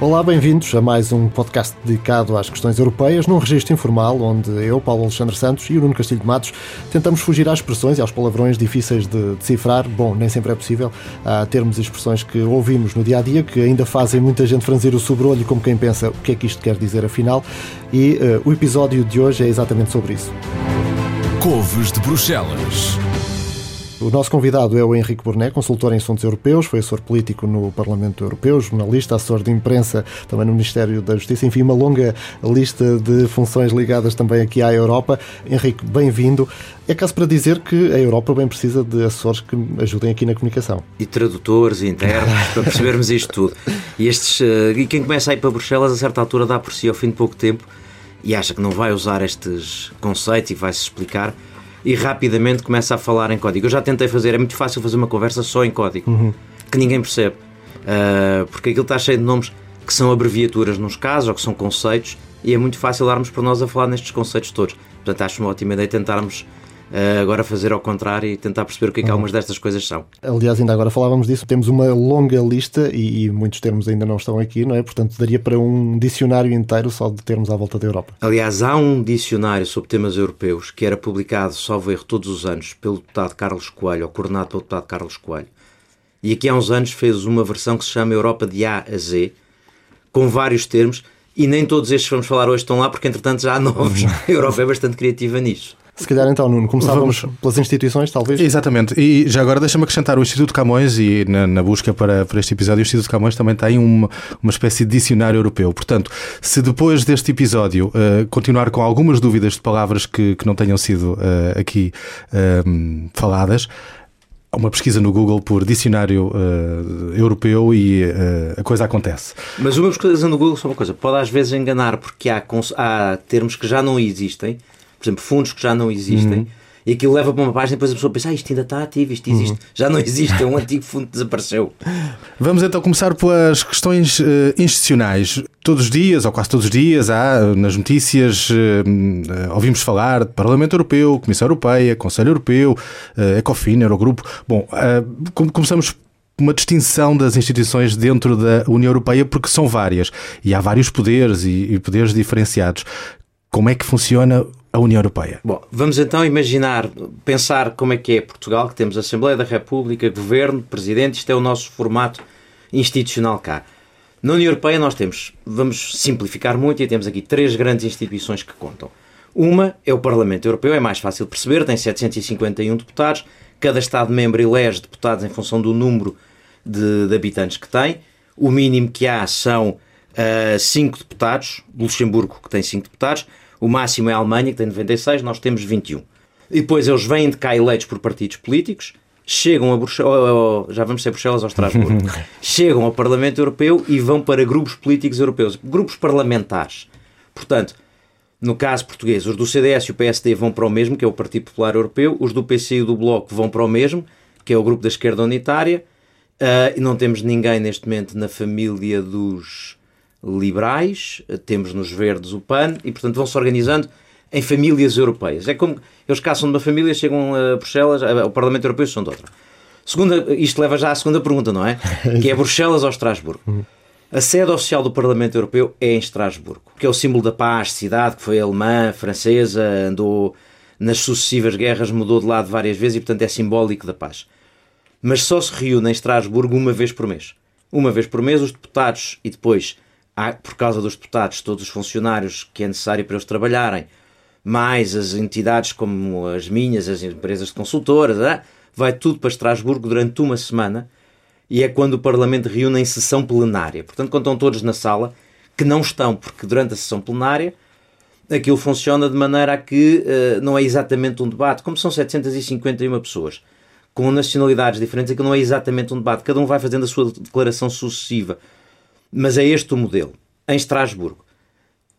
Olá, bem-vindos a mais um podcast dedicado às questões europeias, num registro informal onde eu, Paulo Alexandre Santos e o Nuno Castilho de Matos tentamos fugir às expressões e aos palavrões difíceis de decifrar. Bom, nem sempre é possível. Há termos e expressões que ouvimos no dia a dia que ainda fazem muita gente franzir o sobrolho, como quem pensa o que é que isto quer dizer afinal. E uh, o episódio de hoje é exatamente sobre isso. Couves de Bruxelas. O nosso convidado é o Henrique Burné, consultor em assuntos europeus, foi assessor político no Parlamento Europeu, jornalista, assessor de imprensa também no Ministério da Justiça, enfim, uma longa lista de funções ligadas também aqui à Europa. Henrique, bem-vindo. É caso para dizer que a Europa bem precisa de assessores que ajudem aqui na comunicação. E tradutores, e internos, para percebermos isto tudo. E, estes, uh, e quem começa a ir para Bruxelas, a certa altura, dá por si ao fim de pouco tempo e acha que não vai usar estes conceitos e vai-se explicar e rapidamente começa a falar em código. Eu já tentei fazer, é muito fácil fazer uma conversa só em código, uhum. que ninguém percebe, uh, porque aquilo está cheio de nomes que são abreviaturas nos casos ou que são conceitos e é muito fácil darmos por nós a falar nestes conceitos todos. Portanto, acho uma ótima ideia tentarmos uh, agora fazer ao contrário e tentar perceber o que é que uhum. algumas destas coisas são. Aliás, ainda agora falávamos disso, temos uma longa lista e, e, muitos termos ainda não estão aqui, não é? Portanto, daria para um dicionário inteiro só de termos à volta da Europa. Aliás, há um dicionário sobre temas europeus que era publicado, salvo erro, todos os anos pelo deputado Carlos Coelho, ou coordenado pelo deputado Carlos Coelho. E aqui há uns anos fez uma versão que se chama Europa de A a Z, com vários termos, e nem todos estes que vamos falar hoje estão lá, porque entretanto já há novos. A Europa é bastante criativa nisso. Se calhar então, Nuno, começávamos Vamos... pelas instituições, talvez? Exatamente. E já agora deixa-me acrescentar o Instituto Camões e na, na, busca para, para este episódio, o Instituto Camões também tem uma, uma espécie de dicionário europeu. Portanto, se depois deste episódio uh, continuar com algumas dúvidas de palavras que, que não tenham sido uh, aqui uh, faladas, há uma pesquisa no Google por dicionário uh, europeu e uh, a coisa acontece. Mas uma pesquisa no Google só uma coisa, pode às vezes enganar porque há, há termos que já não existem por exemplo, fundos que já não existem. Uhum. E aquilo leva para uma página e depois a pessoa pensa, ah, isto ainda está ativo, isto existe. Uhum. Já não existe, é um antigo fundo que desapareceu. Vamos então começar pelas questões uh, institucionais. Todos os dias, ou quase todos os dias, há nas notícias, uh, uh, ouvimos falar de Parlamento Europeu, Comissão Europeia, Conselho Europeu, uh, Ecofin, Eurogrupo. Bom, começamos uma distinção das instituições dentro da União Europeia, porque são várias e há vários poderes e, e poderes diferenciados. Como é que funciona a União Europeia. Bom, vamos então imaginar, pensar como é que é Portugal, que temos Assembleia da República, Governo, Presidente, isto é o nosso formato institucional cá. Na União Europeia nós temos, vamos simplificar muito, e temos aqui três grandes instituições que contam. Uma é o Parlamento Europeu, é mais fácil de perceber, tem 751 deputados, cada Estado-membro elege deputados em função do número de, de, habitantes que tem. O mínimo que há são 5 uh, deputados, Luxemburgo que tem 5 deputados, o máximo é a Alemanha, que tem 96, nós temos 21. E depois eles vêm de cá eleitos por partidos políticos, chegam a Bruxelas, já vamos ser Bruxelas ou Estrasburgo, chegam ao Parlamento Europeu e vão para grupos políticos europeus, grupos parlamentares. Portanto, no caso português, os do CDS e o PSD vão para o mesmo, que é o Partido Popular Europeu, os do PC e do Bloco vão para o mesmo, que é o grupo da esquerda unitária, uh, e não temos ninguém neste momento na família dos liberais, temos nos verdes o PAN, e portanto vão-se organizando em famílias europeias. É como eles caçam de uma família, chegam a Bruxelas, ao Parlamento Europeu são de outra. Segunda, isto leva já à segunda pergunta, não é? Que é Bruxelas ou Estrasburgo? A sede oficial do Parlamento Europeu é em Estrasburgo, que é o símbolo da paz, cidade que foi alemã, francesa, andou nas sucessivas guerras, mudou de lado várias vezes e, portanto, é simbólico da paz. Mas só se reúne em Estrasburgo uma vez por mês. Uma vez por mês, os deputados e depois por causa dos deputados, todos os funcionários que é necessário para eles trabalharem, mais as entidades como as minhas, as empresas de consultoras, vai tudo para Estrasburgo durante uma semana e é quando o Parlamento reúne em sessão plenária. Portanto, quando estão todos na sala, que não estão, porque durante a sessão plenária aquilo funciona de maneira a que uh, não é exatamente um debate, como são 751 pessoas, com nacionalidades diferentes, aquilo não é exatamente um debate, cada um vai fazendo a sua declaração sucessiva mas é este o modelo. Em Estrasburgo.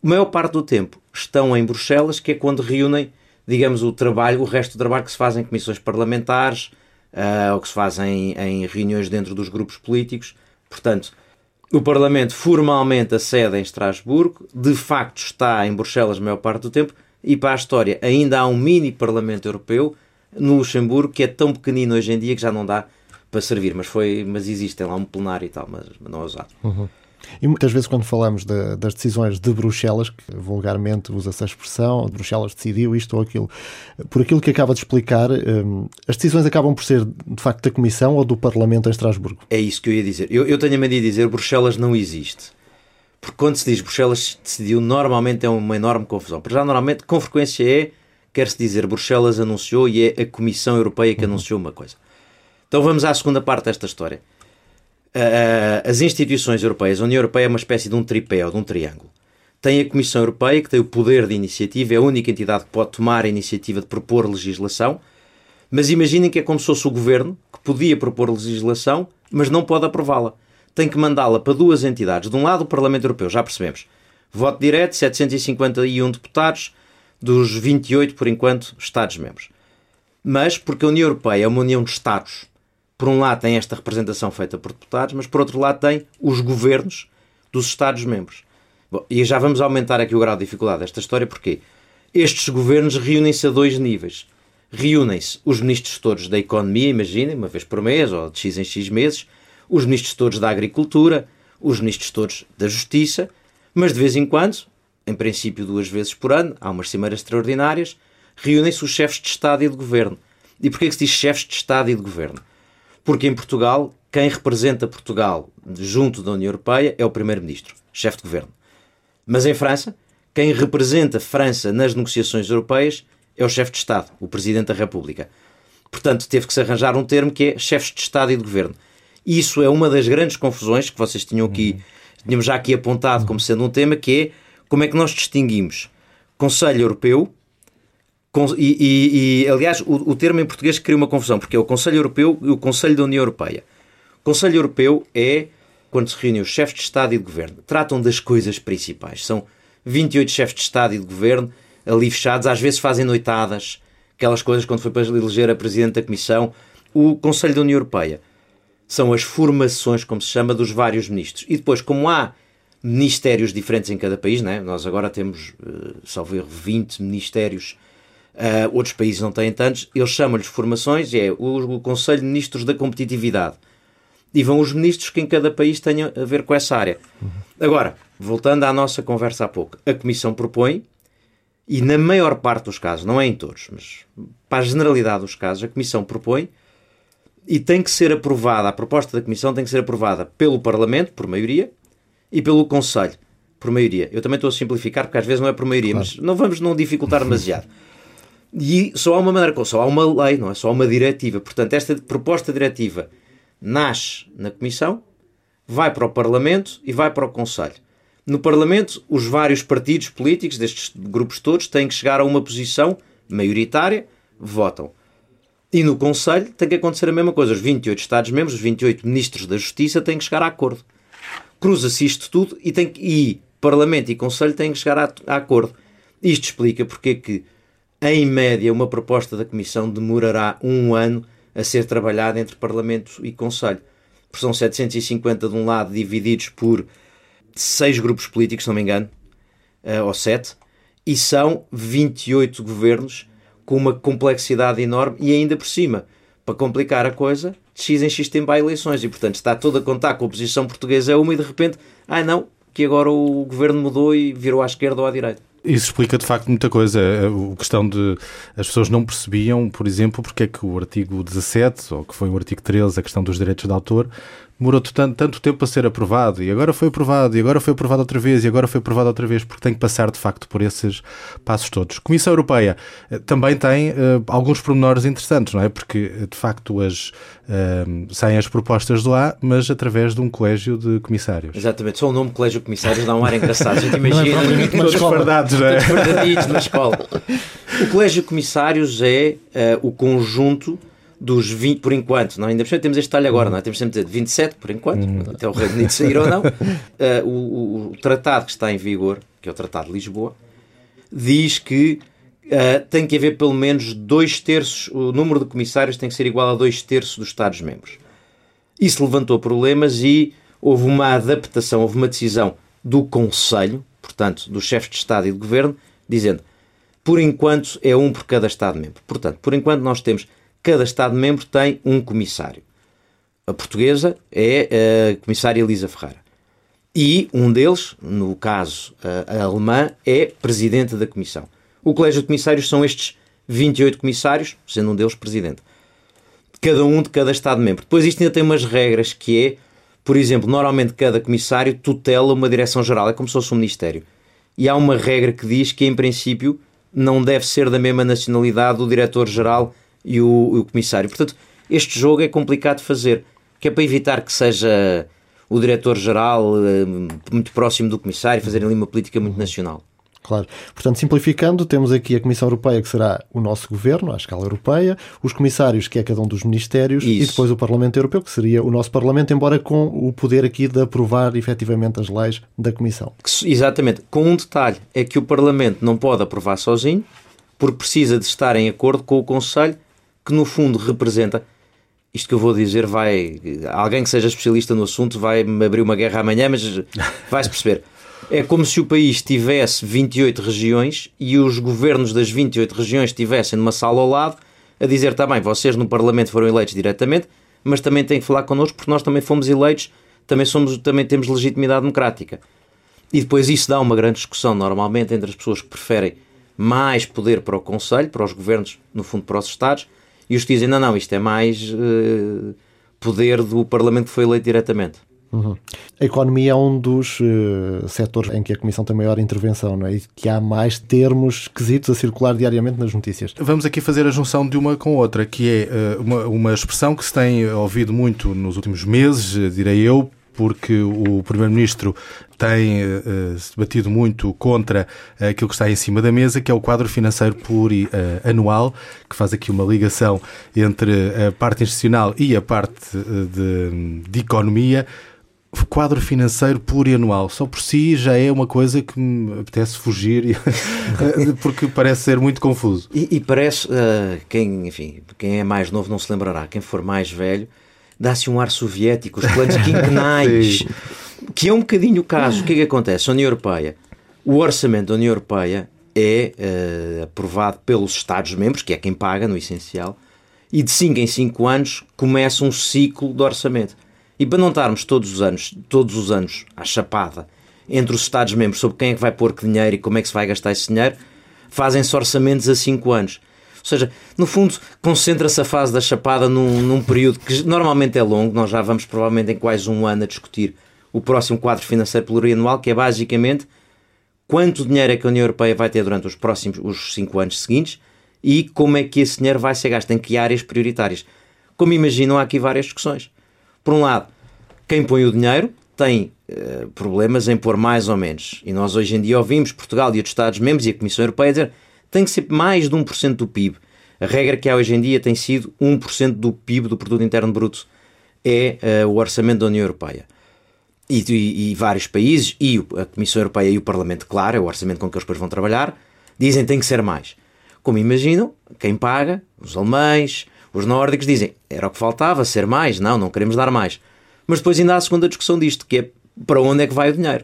A maior parte do tempo estão em Bruxelas, que é quando reúnem, digamos, o trabalho, o resto do trabalho que se faz em comissões parlamentares uh, ou que se fazem em, em reuniões dentro dos grupos políticos. Portanto, o Parlamento formalmente a sede em Estrasburgo, de facto está em Bruxelas a maior parte do tempo, e para a história ainda há um mini Parlamento Europeu no Luxemburgo que é tão pequenino hoje em dia que já não dá para servir, mas foi, mas existe lá um plenário e tal, mas não é usado. Uhum. E muitas vezes, quando falamos de, das decisões de Bruxelas, que vulgarmente usa-se a expressão, Bruxelas decidiu isto ou aquilo, por aquilo que acaba de explicar, um, as decisões acabam por ser de facto da Comissão ou do Parlamento em Estrasburgo? É isso que eu ia dizer. Eu, eu tenho a mania de dizer Bruxelas não existe. Porque quando se diz Bruxelas decidiu, normalmente é uma enorme confusão. Porque já normalmente, com frequência, é, quer-se dizer, Bruxelas anunciou e é a Comissão Europeia que uhum. anunciou uma coisa. Então vamos à segunda parte desta história. Uh, as instituições europeias, a União Europeia é uma espécie de um tripé ou de um triângulo. Tem a Comissão Europeia, que tem o poder de iniciativa, é a única entidade que pode tomar a iniciativa de propor legislação, mas imaginem que é como se fosse o governo, que podia propor legislação, mas não pode aprová-la. Tem que mandá-la para duas entidades. De um lado, o Parlamento Europeu, já percebemos. Voto direto, 751 deputados, dos 28, por enquanto, Estados-membros. Mas, porque a União Europeia é uma união de Estados, por um lado tem esta representação feita por deputados, mas por outro lado tem os governos dos Estados-membros. E já vamos aumentar aqui o grau de dificuldade desta história, porque estes governos reúnem-se a dois níveis. Reúnem-se os ministros todos da economia, imaginem, uma vez por mês ou de X em X meses, os ministros todos da agricultura, os ministros todos da justiça, mas de vez em quando, em princípio duas vezes por ano, há umas cimeiras extraordinárias, reúnem-se os chefes de Estado e de Governo. E porquê que se diz chefes de Estado e de Governo? Porque em Portugal, quem representa Portugal junto da União Europeia é o Primeiro-Ministro, chefe de governo. Mas em França, quem representa França nas negociações europeias é o chefe de Estado, o Presidente da República. Portanto, teve que se arranjar um termo que é chefes de Estado e de Governo. Isso é uma das grandes confusões que vocês tinham aqui, tínhamos já aqui apontado como sendo um tema, que é como é que nós distinguimos Conselho Europeu e, e, e aliás, o, o, termo em português cria uma confusão, porque é o Conselho Europeu e o Conselho da União Europeia. O Conselho Europeu é quando se reúnem os chefes de Estado e de Governo. Tratam das coisas principais. São 28 chefes de Estado e de Governo ali fechados, às vezes fazem noitadas, aquelas coisas quando foi para eleger a Presidente da Comissão. O Conselho da União Europeia são as formações, como se chama, dos vários ministros. E depois, como há ministérios diferentes em cada país, né? nós agora temos, uh, salvo erro, 20 ministérios Uh, outros países não têm tantos. Eles chamam-lhes formações, é o, o, Conselho de Ministros da Competitividade. E vão os ministros que em cada país tenham a ver com essa área. Agora, voltando à nossa conversa há pouco, a Comissão propõe, e na maior parte dos casos, não é em todos, mas para a generalidade dos casos, a Comissão propõe e tem que ser aprovada, a proposta da Comissão tem que ser aprovada pelo Parlamento, por maioria, e pelo Conselho, por maioria. Eu também estou a simplificar, porque às vezes não é por maioria, claro. mas não vamos não dificultar demasiado. E só há uma maneira, só há uma lei, não é só uma diretiva. Portanto, esta proposta diretiva nasce na Comissão, vai para o Parlamento e vai para o Conselho. No Parlamento, os vários partidos políticos destes grupos todos têm que chegar a uma posição maioritária, votam. E no Conselho tem que acontecer a mesma coisa. Os 28 Estados-membros, os 28 Ministros da Justiça têm que chegar a acordo. Cruza-se isto tudo e, tem que, e Parlamento e Conselho têm que chegar a, a acordo. Isto explica porque é que em média, uma proposta da Comissão demorará um ano a ser trabalhada entre Parlamento e Conselho. Porque são 750 de um lado, divididos por seis grupos políticos, se não me engano, uh, ou sete, e são 28 governos com uma complexidade enorme e ainda por cima, para complicar a coisa, de X em X tempo há eleições e, portanto, está todo a contar com a oposição portuguesa é uma e de repente, ah não, que agora o governo mudou e virou à esquerda ou à direita. Isso explica de facto muita coisa. A questão de as pessoas não percebiam, por exemplo, porque é que o artigo 17, ou que foi o artigo 13, a questão dos direitos de autor, demorou tanto, tanto tempo a ser aprovado e agora foi aprovado e agora foi aprovado outra vez e agora foi aprovado outra vez porque tem que passar de facto por esses passos todos. A Comissão Europeia eh, também tem uh, alguns pormenores interessantes, não é? Porque eh, de facto as, uh, saem as propostas de lá, mas através de um colégio de comissários. Exatamente, só o nome colégio de comissários dá um ar engraçado. A gente imagina não é todos fardados, não é? Todos na escola. O colégio de comissários é uh, o conjunto dos 20, por enquanto, não, ainda temos este talho agora, não é? temos sempre de dizer 27 por enquanto, uhum. até o Reino Unido sair ou não. Uh, o, o, tratado que está em vigor, que é o Tratado de Lisboa, diz que uh, tem que haver pelo menos dois terços, o número de comissários tem que ser igual a dois terços dos Estados-membros. Isso levantou problemas e houve uma adaptação, houve uma decisão do Conselho, portanto, dos chefes de Estado e de Governo, dizendo por enquanto é um por cada Estado-membro. Portanto, por enquanto nós temos cada Estado-membro tem um comissário. A portuguesa é a comissária Elisa Ferreira. E um deles, no caso a, alemã, é presidente da Comissão. O Colégio de Comissários são estes 28 comissários, sendo um deles presidente. Cada um de cada Estado-membro. Depois isto ainda tem umas regras que é, por exemplo, normalmente cada comissário tutela uma direção-geral, é como se fosse um ministério. E há uma regra que diz que, em princípio, não deve ser da mesma nacionalidade o diretor-geral e o, o comissário. Portanto, este jogo é complicado de fazer, que é para evitar que seja o diretor-geral eh, muito próximo do comissário, fazerem ali uma política muito nacional. Claro. Portanto, simplificando, temos aqui a Comissão Europeia, que será o nosso governo, à escala europeia, os comissários, que é cada um dos ministérios, Isso. e depois o Parlamento Europeu, que seria o nosso Parlamento, embora com o poder aqui de aprovar efetivamente as leis da Comissão. Exatamente. Com um detalhe: é que o Parlamento não pode aprovar sozinho, porque precisa de estar em acordo com o Conselho, que no fundo representa. Isto que eu vou dizer vai. Alguém que seja especialista no assunto vai me abrir uma guerra amanhã, mas vai-se perceber. É como se o país tivesse 28 regiões e os governos das 28 regiões estivessem numa sala ao lado a dizer também, tá vocês no Parlamento foram eleitos diretamente, mas também têm que falar connosco porque nós também fomos eleitos, também, somos, também temos legitimidade democrática. E depois isso dá uma grande discussão normalmente entre as pessoas que preferem mais poder para o Conselho, para os governos, no fundo para os Estados, e os que dizem, não, não, isto é mais uh, poder do Parlamento que foi eleito diretamente. Uhum. A economia é um dos uh, setores em que a Comissão tem maior intervenção, não é? E que há mais termos esquisitos a circular diariamente nas notícias. Vamos aqui fazer a junção de uma com outra, que é uh, uma, uma expressão que se tem ouvido muito nos últimos meses, direi eu, porque o Primeiro-Ministro tem uh, se debatido muito contra aquilo que está em cima da mesa, que é o quadro financeiro plurianual, que faz aqui uma ligação entre a parte institucional e a parte de, de economia quadro financeiro plurianual só por si já é uma coisa que me apetece fugir porque parece ser muito confuso. E, e parece, uh, quem, enfim, quem é mais novo não se lembrará, quem for mais velho, dá-se um ar soviético, os planos quinquenais, que é um bocadinho o caso. O que é que acontece? A União Europeia, o orçamento da União Europeia é uh, aprovado pelos Estados-membros, que é quem paga, no essencial, e de 5 em 5 anos começa um ciclo de orçamento. E para não estarmos todos os anos, todos os anos à chapada entre os Estados-membros sobre quem é que vai pôr que dinheiro e como é que se vai gastar esse dinheiro, fazem-se orçamentos a 5 anos. Ou seja, no fundo, concentra-se a fase da chapada num, num, período que normalmente é longo, nós já vamos provavelmente em quase um ano a discutir o próximo quadro financeiro plurianual, que é basicamente quanto dinheiro é que a União Europeia vai ter durante os próximos os 5 anos seguintes e como é que esse dinheiro vai ser gasto, em que áreas prioritárias. Como imaginam, há aqui várias discussões. Por um lado, quem põe o dinheiro tem uh, problemas em pôr mais ou menos. E nós hoje em dia ouvimos Portugal e outros Estados-membros e a Comissão Europeia dizer tem que ser mais de 1% do PIB. A regra que há hoje em dia tem sido 1% do PIB, do Produto Interno Bruto, é uh, o orçamento da União Europeia. E, e, e, vários países, e a Comissão Europeia e o Parlamento, claro, é o orçamento com que eles depois vão trabalhar, dizem que tem que ser mais. Como imaginam, quem paga, os alemães, os nórdicos dizem, era o que faltava, ser mais, não, não queremos dar mais. Mas depois ainda há a segunda discussão disto, que é para onde é que vai o dinheiro.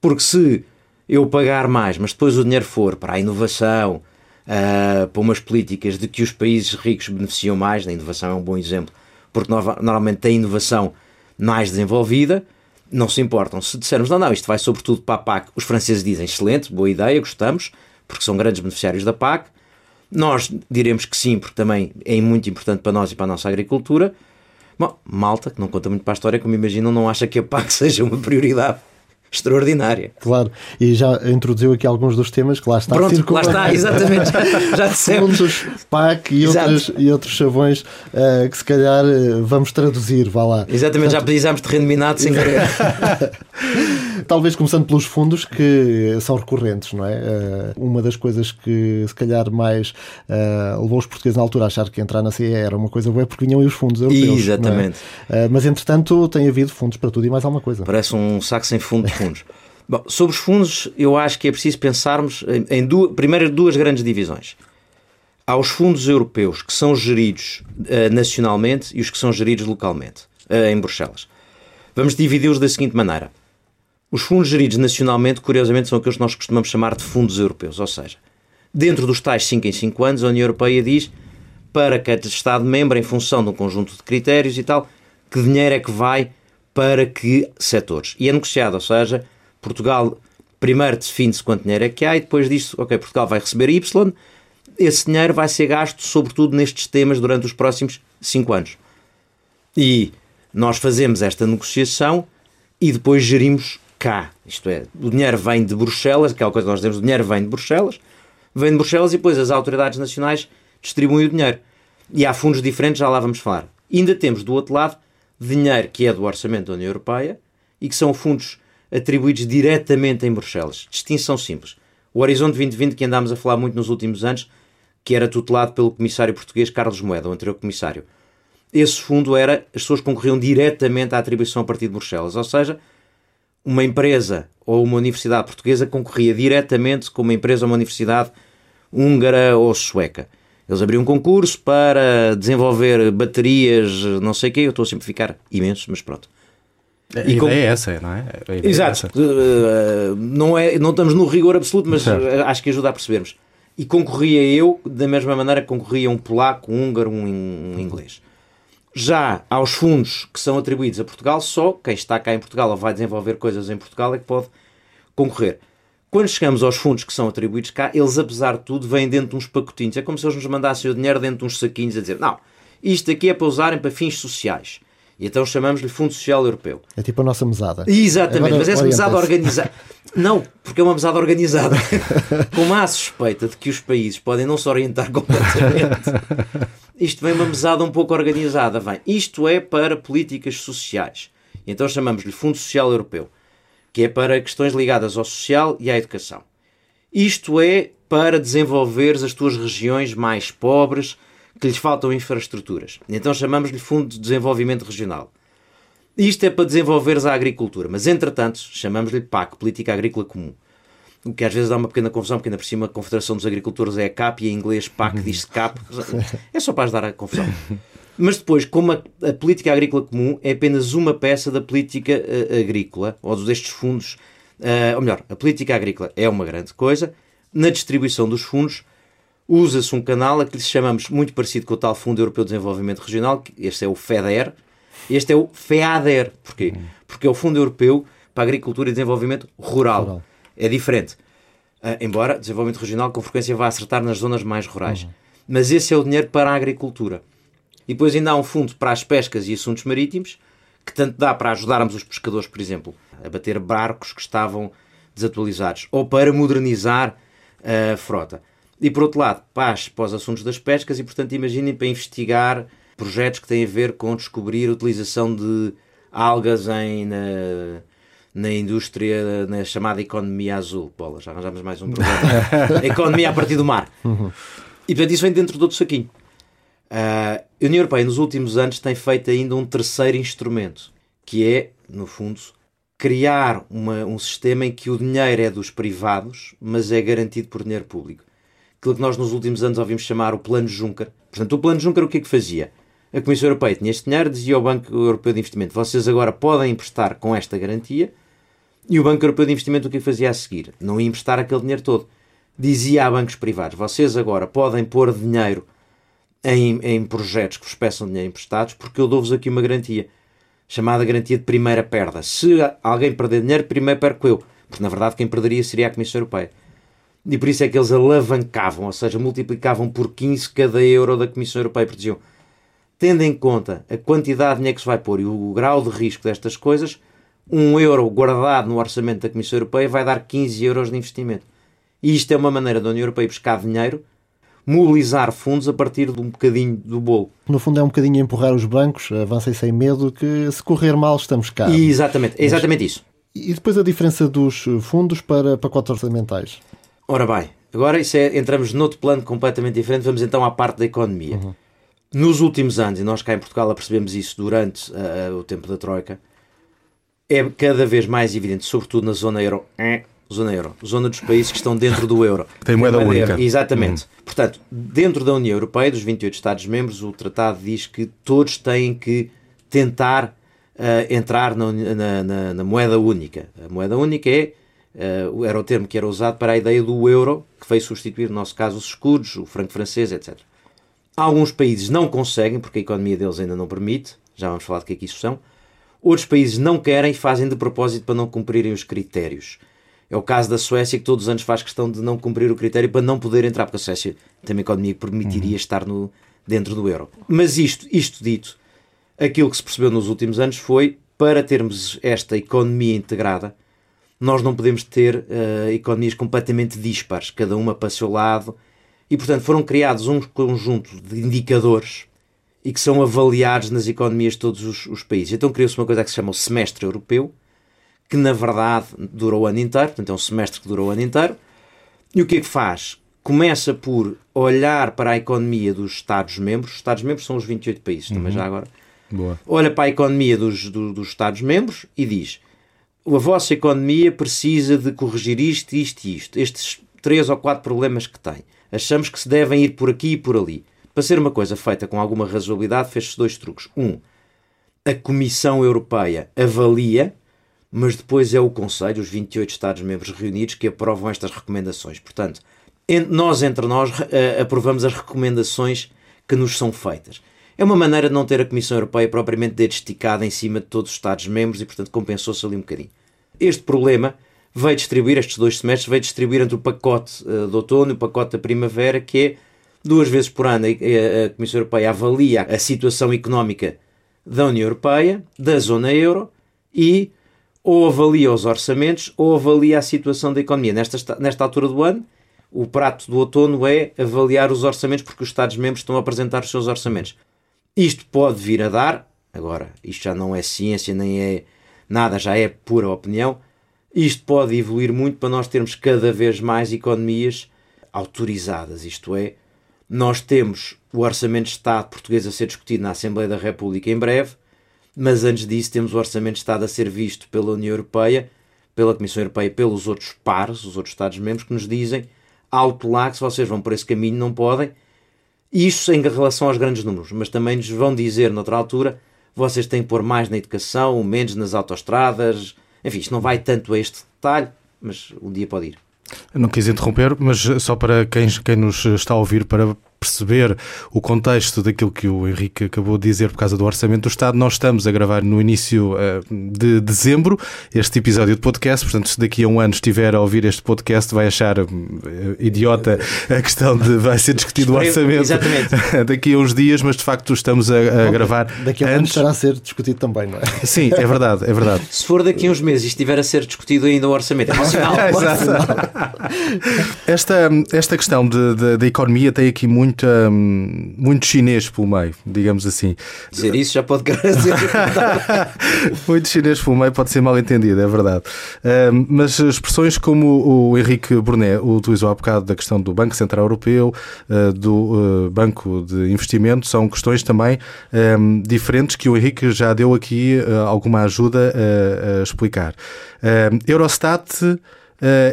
Porque se eu pagar mais, mas depois o dinheiro for para a inovação, uh, para umas políticas de que os países ricos beneficiam mais, a inovação é um bom exemplo, porque normalmente tem inovação mais desenvolvida, não se importam. Se dissermos, não, não, isto vai sobretudo para a PAC, os franceses dizem, excelente, boa ideia, gostamos, porque são grandes beneficiários da PAC, nós diremos que sim, porque também é muito importante para nós e para a nossa agricultura. Bom, Malta, que não conta muito para a história, como imaginam, não acha que a PAC seja uma prioridade extraordinária. Claro, e já introduziu aqui alguns dos temas que lá está. Pronto, lá está, exatamente. Já dissemos. Fundos, PAC e, outros, e outros chavões uh, que se calhar uh, vamos traduzir, vá lá. Exatamente, Portanto... já precisamos de rendimento sem querer. Talvez começando pelos fundos que são recorrentes, não é? Uh, uma das coisas que se calhar mais levou os portugueses na altura a achar que entrar na CE era uma coisa boa porque vinham aí os fundos europeus. É? Exatamente. É? mas entretanto tem havido fundos para tudo e mais alguma coisa. Parece um saco sem fundo fundos. Bom, sobre os fundos, eu acho que é preciso pensarmos em, em duas, primeiro duas grandes divisões. Há os fundos europeus que são geridos uh, nacionalmente e os que são geridos localmente, uh, em Bruxelas. Vamos dividi-los da seguinte maneira. Os fundos geridos nacionalmente, curiosamente, são aqueles que nós costumamos chamar de fundos europeus, ou seja, dentro dos tais 5 em 5 anos, a União Europeia diz para cada Estado-membro, em função de um conjunto de critérios e tal, que dinheiro é que vai para que setores. E é negociado, ou seja, Portugal primeiro define-se quanto dinheiro é que há e depois disso, ok, Portugal vai receber Y, esse dinheiro vai ser gasto sobretudo nestes temas durante os próximos 5 anos. E nós fazemos esta negociação e depois gerimos cá. Isto é, o dinheiro vem de Bruxelas, aquela coisa que nós temos, o dinheiro vem de Bruxelas, vem de Bruxelas e depois as autoridades nacionais distribuem o dinheiro. E há fundos diferentes, já lá vamos falar. E ainda temos do outro lado dinheiro que é do orçamento da União Europeia e que são fundos atribuídos diretamente em Bruxelas. Distinção simples. O Horizonte 2020, que andámos a falar muito nos últimos anos, que era tutelado pelo comissário português Carlos Moeda, o anterior comissário. Esse fundo era, as pessoas concorriam diretamente à atribuição a partir de Bruxelas, ou seja, uma empresa ou uma universidade portuguesa concorria diretamente com uma empresa ou uma universidade húngara ou sueca. Eles abriam um concurso para desenvolver baterias, não sei o quê, eu estou a simplificar imenso, mas pronto. A e ideia com... é essa, não é? é Exato. É não, é, não estamos no rigor absoluto, mas certo. acho que ajuda a percebermos. E concorria eu da mesma maneira que concorria um polaco, um húngaro, um inglês. Já aos fundos que são atribuídos a Portugal, só quem está cá em Portugal ou vai desenvolver coisas em Portugal é que pode concorrer. Quando chegamos aos fundos que são atribuídos cá, eles, apesar de tudo, vêm dentro de uns pacotinhos. É como se eles nos mandassem o dinheiro dentro de uns saquinhos a dizer: não, isto aqui é para usarem para fins sociais. E então chamamos-lhe Fundo Social Europeu. É tipo a nossa mesada. Exatamente, Agora, mas essa mesada organizada. Não, porque é uma mesada organizada. Como há a suspeita de que os países podem não se orientar completamente, isto vem uma mesada um pouco organizada. Vem. Isto é para políticas sociais. E então chamamos-lhe Fundo Social Europeu, que é para questões ligadas ao social e à educação. Isto é para desenvolver as tuas regiões mais pobres, que lhes faltam infraestruturas. Então chamamos-lhe Fundo de Desenvolvimento Regional. Isto é para desenvolveres a agricultura, mas entretanto chamamos-lhe PAC, Política Agrícola Comum. O que às vezes dá uma pequena confusão, porque ainda por cima a Confederação dos Agricultores é a CAP e em inglês PAC diz-se CAP. É só para ajudar a confusão. Mas depois, como a, a, política agrícola comum é apenas uma peça da política uh, agrícola, ou destes fundos, uh, ou melhor, a política agrícola é uma grande coisa, na distribuição dos fundos usa-se um canal a que lhe chamamos muito parecido com o tal Fundo Europeu de Desenvolvimento Regional, que este é o FEDER, este é o FEADER. Porquê? Porque é o Fundo Europeu para Agricultura e Desenvolvimento Rural. rural. É diferente. Uh, embora desenvolvimento regional com frequência vá acertar nas zonas mais rurais. Uhum. Mas esse é o dinheiro para a agricultura. E depois ainda há um fundo para as pescas e assuntos marítimos, que tanto dá para ajudarmos os pescadores, por exemplo, a bater barcos que estavam desatualizados, ou para modernizar a frota. E por outro lado, paz para os assuntos das pescas e, portanto, imaginem para investigar projetos que têm a ver com descobrir a utilização de algas em, na, na indústria, na chamada economia azul. Bola, já arranjamos mais um problema. economia a partir do mar. Uhum. E portanto, isso vem dentro de outro saquinho. Uh, a União Europeia, nos últimos anos, tem feito ainda um terceiro instrumento, que é, no fundo, criar uma, um sistema em que o dinheiro é dos privados, mas é garantido por dinheiro público aquilo que nós nos últimos anos ouvimos chamar o Plano Juncker. Portanto, o Plano Juncker o que é que fazia? A Comissão Europeia tinha este dinheiro, dizia ao Banco Europeu de Investimento: vocês agora podem emprestar com esta garantia. E o Banco Europeu de Investimento o que fazia a seguir? Não ia emprestar aquele dinheiro todo. Dizia a bancos privados: vocês agora podem pôr dinheiro em, em projetos que vos peçam dinheiro emprestados, porque eu dou-vos aqui uma garantia, chamada garantia de primeira perda. Se alguém perder dinheiro, primeiro perco eu. Porque na verdade quem perderia seria a Comissão Europeia. E por isso é que eles alavancavam, ou seja, multiplicavam por 15 cada euro da Comissão Europeia, porque diziam, tendo em conta a quantidade de dinheiro que se vai pôr e o grau de risco destas coisas, um euro guardado no orçamento da Comissão Europeia vai dar 15 euros de investimento. E isto é uma maneira da União Europeia buscar dinheiro, mobilizar fundos a partir de um bocadinho do bolo. No fundo é um bocadinho empurrar os bancos, avancem sem medo, que se correr mal estamos cá. E exatamente, é exatamente isso. E depois a diferença dos fundos para pacotes orçamentais? Ora bem, agora isso é, entramos noutro plano completamente diferente, vamos então à parte da economia. Uhum. Nos últimos anos, e nós cá em Portugal apercebemos isso durante uh, o tempo da Troika, é cada vez mais evidente, sobretudo na zona euro, é, zona euro, zona dos países que estão dentro do euro. Tem moeda única. Exatamente. Uhum. Portanto, dentro da União Europeia, dos 28 Estados-membros, o tratado diz que todos têm que tentar uh, entrar na, na, na, na moeda única. A moeda única é uh, era o termo que era usado para a ideia do euro, que veio substituir, no nosso caso, os escudos, o franco francês, etc. Alguns países não conseguem, porque a economia deles ainda não permite, já vamos falar de que é que isso são. Outros países não querem e fazem de propósito para não cumprirem os critérios. É o caso da Suécia, que todos os anos faz questão de não cumprir o critério para não poder entrar, porque a Suécia tem uma economia que permitiria uhum. estar no, dentro do euro. Mas isto, isto dito, aquilo que se percebeu nos últimos anos foi para termos esta economia integrada, nós não podemos ter uh, economias completamente dispares, cada uma para o seu lado, e portanto foram criados um conjunto de indicadores e que são avaliados nas economias de todos os, os países. Então criou-se uma coisa que se chama o semestre europeu, que na verdade durou o ano inteiro, portanto é um semestre que durou o ano inteiro, e o que é que faz? Começa por olhar para a economia dos Estados-membros, os Estados-membros são os 28 países, uhum. também já agora, Boa. olha para a economia dos, do, dos Estados-membros e diz: a vossa economia precisa de corrigir isto, isto e isto, estes três ou quatro problemas que tem. Achamos que se devem ir por aqui e por ali. Para ser uma coisa feita com alguma razoabilidade, fez-se dois truques. Um, a Comissão Europeia avalia, mas depois é o Conselho, os 28 Estados-membros reunidos, que aprovam estas recomendações. Portanto, nós entre nós eh, aprovamos as recomendações que nos são feitas. É uma maneira de não ter a Comissão Europeia propriamente dedo esticada em cima de todos os Estados-membros e, portanto, compensou-se ali um bocadinho. Este problema veio distribuir, estes dois semestres, veio distribuir entre o pacote uh, de outono e o pacote da primavera, que é duas vezes por ano a, a Comissão Europeia avalia a situação económica da União Europeia, da zona euro e ou avalia os orçamentos ou avalia a situação da economia. Nesta, nesta altura do ano, o prato do outono é avaliar os orçamentos porque os Estados-membros estão a apresentar os seus orçamentos. Isto pode vir a dar, agora, isto já não é ciência nem é nada, já é pura opinião. Isto pode evoluir muito para nós termos cada vez mais economias autorizadas, isto é, nós temos o Orçamento de Estado português a ser discutido na Assembleia da República em breve, mas antes disso temos o Orçamento de Estado a ser visto pela União Europeia, pela Comissão Europeia, pelos outros pares, os outros Estados-membros, que nos dizem alto lá que se vocês vão por esse caminho não podem, isso em relação aos grandes números, mas também nos vão dizer, noutra altura, vocês têm que pôr mais na educação, menos nas autoestradas. Enfim, isto não vai tanto a este detalhe, mas um dia pode ir. Não quis interromper, mas só para quem, quem nos está a ouvir, para perceber o contexto daquilo que o Henrique acabou de dizer por causa do Orçamento do Estado, nós estamos a gravar no início uh, de dezembro este episódio de podcast. Portanto, se daqui a um ano estiver a ouvir este podcast, vai achar uh, idiota a questão de vai ser discutido o Orçamento daqui a uns dias, mas de facto estamos a, a gravar. Daqui a um antes... ano estará a ser discutido também, não é? Sim, é verdade, é verdade. Se for daqui a uns meses e estiver a ser discutido ainda o Orçamento, é sinal. esta, esta questão da economia tem aqui muito muito, um, muito chinês pelo meio, digamos assim. Dizer isso já pode dizer. muito chinês pelo meio pode ser mal entendido, é verdade. Um, mas expressões como o Henrique Brunet utilizou há bocado da questão do Banco Central Europeu, uh, do uh, Banco de Investimento, são questões também um, diferentes que o Henrique já deu aqui uh, alguma ajuda a, a explicar. Eurostat eh,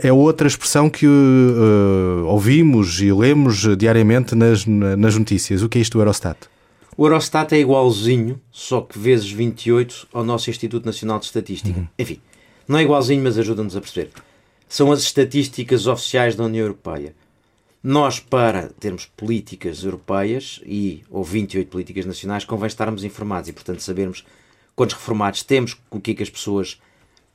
é outra expressão que uh, ouvimos e lemos diariamente nas, nas notícias. O que é isto do Eurostat? O Eurostat é igualzinho, só que vezes 28, ao nosso Instituto Nacional de Estatística. Uhum. Enfim, não é igualzinho, mas ajuda-nos a perceber. São as estatísticas oficiais da União Europeia. Nós, para termos políticas europeias e ou 28 políticas nacionais, convém estarmos informados e, portanto, sabermos quantos reformados temos, o que é que as pessoas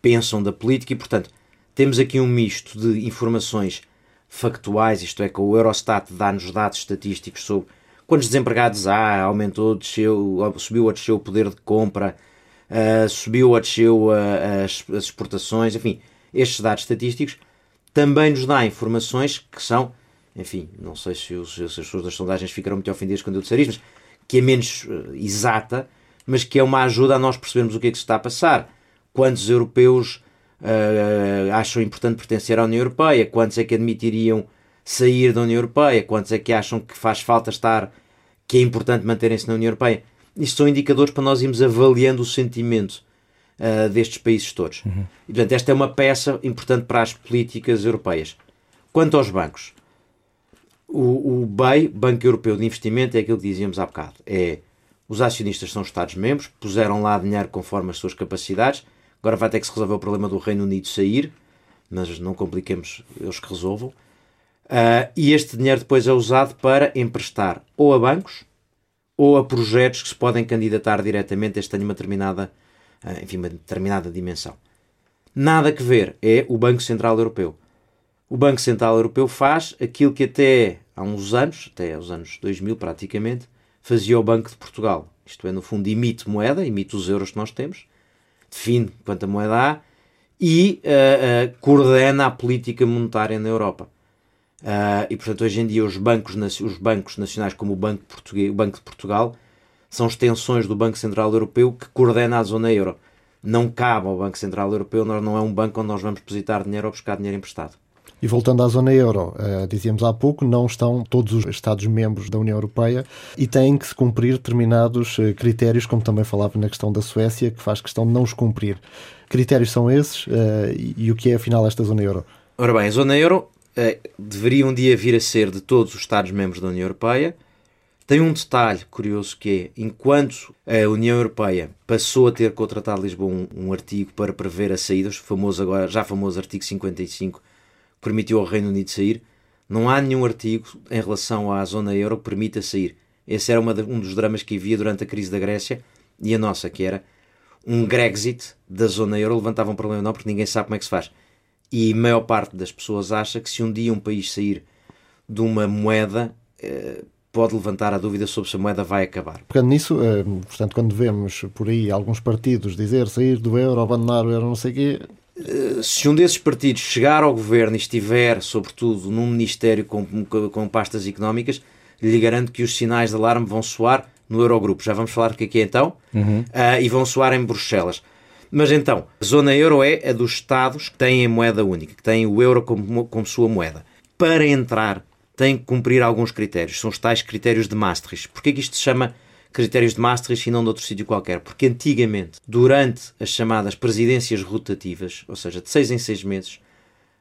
pensam da política e, portanto, temos aqui um misto de informações factuais, isto é, que o Eurostat dá-nos dados estatísticos sobre quantos desempregados há, aumentou, desceu, subiu ou desceu o poder de compra, uh, subiu ou desceu uh, as, as, exportações, enfim, estes dados estatísticos também nos dá informações que são, enfim, não sei se, os, se as pessoas das sondagens ficaram muito ofendidas quando eu disser isto, mas que é menos uh, exata, mas que é uma ajuda a nós percebermos o que é que se está a passar. Quantos europeus uh, acham importante pertencer à União Europeia, quantos é que admitiriam sair da União Europeia, quantos é que acham que faz falta estar, que é importante manterem-se na União Europeia. Isto são indicadores para nós irmos avaliando o sentimento uh, destes países todos. Uhum. E, portanto, esta é uma peça importante para as políticas europeias. Quanto aos bancos, o, o BEI, Banco Europeu de Investimento, é aquilo que dizíamos há bocado. É, os acionistas são Estados-membros, puseram lá dinheiro conforme as suas capacidades, Agora vai ter que se resolver o problema do Reino Unido sair, mas não compliquemos, eles que resolvam. Uh, e este dinheiro depois é usado para emprestar ou a bancos ou a projetos que se podem candidatar diretamente. Este tem uma determinada uh, enfim, uma determinada dimensão. Nada que ver é o Banco Central Europeu. O Banco Central Europeu faz aquilo que até há uns anos, até os anos 2000 praticamente, fazia o Banco de Portugal. Isto é, no fundo, emite moeda, emite os euros que nós temos, define quanta moeda há e uh, uh, coordena a política monetária na Europa. Uh, e, portanto, hoje em dia os bancos, os bancos nacionais, como o Banco, Português, o Banco de Portugal, são extensões do Banco Central Europeu que coordena a zona euro. Não cabe ao Banco Central Europeu, não é um banco onde nós vamos depositar dinheiro ou buscar dinheiro emprestado. E voltando à zona euro, uh, dizíamos há pouco, não estão todos os Estados-membros da União Europeia e têm que se cumprir determinados uh, critérios, como também falava na questão da Suécia, que faz questão de não os cumprir. Critérios são esses uh, e, e, o que é afinal esta zona euro? Ora bem, a zona euro deveria um dia vir a ser de todos os Estados-membros da União Europeia. Tem um detalhe curioso que é, enquanto a União Europeia passou a ter com o Tratado de Lisboa um, um artigo para prever a saída, famoso agora, já famoso artigo 55 permitiu ao Reino Unido sair, não há nenhum artigo em relação à zona euro que permita sair. Esse era um dos dramas que havia durante a crise da Grécia e a nossa, que era um Grexit da zona euro levantava um problema não, porque ninguém sabe como é que se faz. E a maior parte das pessoas acha que se um dia um país sair de uma moeda, eh, pode levantar a dúvida sobre se a moeda vai acabar. Pegando nisso, eh, portanto, quando vemos por aí alguns partidos dizer sair do euro, abandonar o euro, não sei o quê, se um desses partidos chegar ao governo e estiver, sobretudo, num ministério com, com pastas económicas, lhe garanto que os sinais de alarme vão soar no Eurogrupo. Já vamos falar do que é, que é então, uhum. uh, e vão soar em Bruxelas. Mas então, a zona euro é a dos Estados que têm a moeda única, que têm o euro como, como sua moeda. Para entrar, têm que cumprir alguns critérios. São os tais critérios de Maastricht. Porquê que isto se chama critérios de Maastricht e não de outro sítio qualquer. Porque antigamente, durante as chamadas presidências rotativas, ou seja, de seis em seis meses,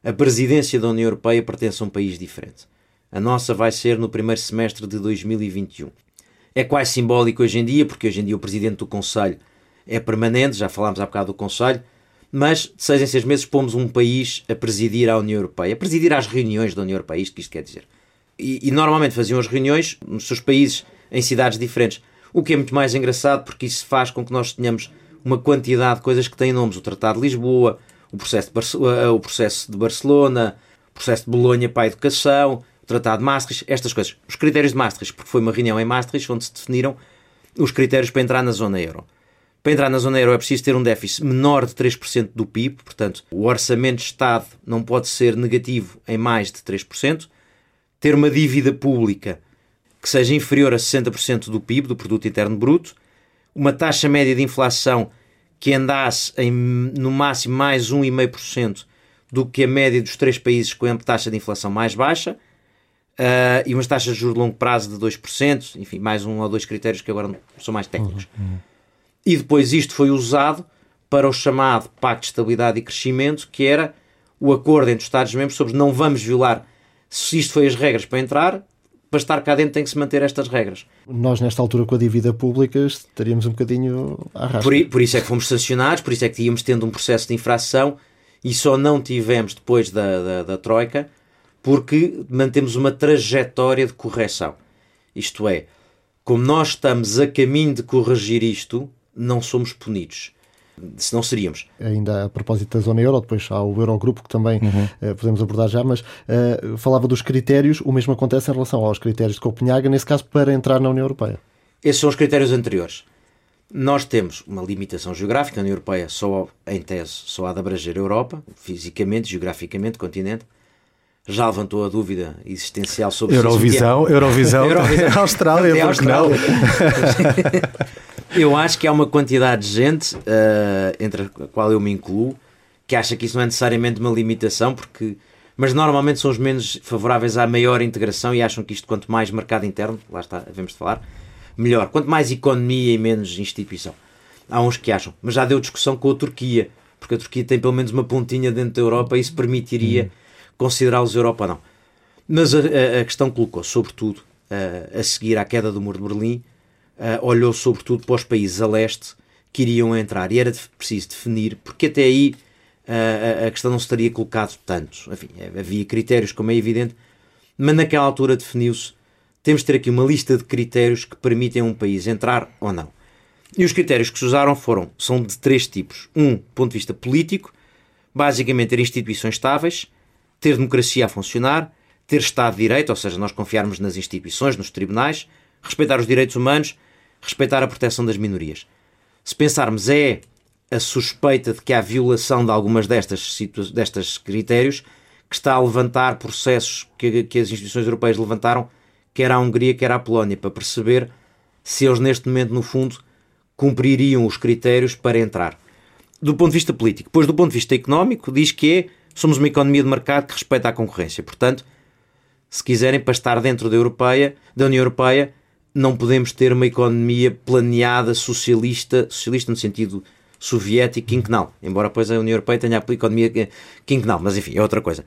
a presidência da União Europeia pertence a um país diferente. A nossa vai ser no primeiro semestre de 2021. É quase simbólico hoje em dia, porque hoje em dia o presidente do Conselho é permanente, já falámos há bocado do Conselho, mas de seis em seis meses pomos um país a presidir a União Europeia, a presidir às reuniões da União Europeia, isto que isto quer dizer. E, e normalmente faziam as reuniões nos seus países em cidades diferentes o que é muito mais engraçado porque isso faz com que nós tenhamos uma quantidade de coisas que têm nomes. O Tratado de Lisboa, o processo de, eh, o processo de Barcelona, o processo de Bolonha para a educação, o Tratado de Maastricht, estas coisas. Os critérios de Maastricht, porque foi uma reunião em Maastricht onde se definiram os critérios para entrar na zona euro. Para entrar na zona euro é preciso ter um déficit menor de 3% do PIB, portanto, o orçamento de Estado não pode ser negativo em mais de 3%, ter uma dívida pública que seja inferior a 60% do PIB, do Produto Interno Bruto, uma taxa média de inflação que andasse em no máximo mais 1,5% do que a média dos três países com a taxa de inflação mais baixa, uh, e umas taxas de juros de longo prazo de 2%, enfim, mais um ou dois critérios que agora são mais técnicos. Uhum, uhum. E depois isto foi usado para o chamado Pacto de Estabilidade e Crescimento, que era o acordo entre os Estados-membros sobre não vamos violar, se isto foi as regras para entrar, para estar cá dentro tem que se manter estas regras. Nós, nesta altura, com a dívida pública, estaríamos um bocadinho a por, por isso é que fomos sancionados, por isso é que íamos tendo um processo de infração e só não tivemos depois da, da, da Troika porque mantemos uma trajetória de correção. Isto é, como nós estamos a caminho de corrigir isto, não somos punidos se não seríamos. Ainda a propósito da zona euro, depois há o Eurogrupo que também uhum. uh, podemos abordar já, mas uh, falava dos critérios, o mesmo acontece em relação aos critérios de Copenhaga, nesse caso para entrar na União Europeia. Esses são os critérios anteriores. Nós temos uma limitação geográfica, a União Europeia só, em tese, só há de abranger a Europa, fisicamente, geograficamente, continente. Já levantou a dúvida existencial sobre Eurovisão, se Eurovisão, Eurovisão, Austrália, Até Austrália. Eu acho que há uma quantidade de gente, uh, entre a qual eu me incluo, que acha que isso não é necessariamente uma limitação, porque mas normalmente são os menos favoráveis à maior integração e acham que isto, quanto mais mercado interno, lá está, devemos de falar, melhor. Quanto mais economia e menos instituição. Há uns que acham. Mas já deu discussão com a Turquia, porque a Turquia tem pelo menos uma pontinha dentro da Europa e isso permitiria uhum. considerá-los Europa ou não. Mas a, a, questão colocou, sobretudo, a, a seguir à queda do muro de Berlim, uh, olhou sobretudo para os países a leste que iriam entrar e era preciso definir, porque até aí uh, a questão não se teria colocado tanto. Enfim, havia critérios, como é evidente, mas naquela altura definiu-se temos de ter aqui uma lista de critérios que permitem a um país entrar ou não. E os critérios que se usaram foram, são de três tipos. Um, do ponto de vista político, basicamente ter instituições estáveis, ter democracia a funcionar, ter Estado de Direito, ou seja, nós confiarmos nas instituições, nos tribunais, respeitar os direitos humanos, respeitar a proteção das minorias. Se pensarmos é a suspeita de que há violação de algumas destas, destas critérios, que está a levantar processos que, que as instituições europeias levantaram, quer a Hungria, quer a Polónia, para perceber se eles neste momento, no fundo, cumpririam os critérios para entrar. Do ponto de vista político. Depois, do ponto de vista económico, diz que é, somos uma economia de mercado que respeita a concorrência. Portanto, se quiserem, para estar dentro da, Europeia, da União Europeia, não podemos ter uma economia planeada socialista, socialista no sentido soviético quinquenal, embora depois a União Europeia tenha a economia quinquenal, mas enfim, é outra coisa.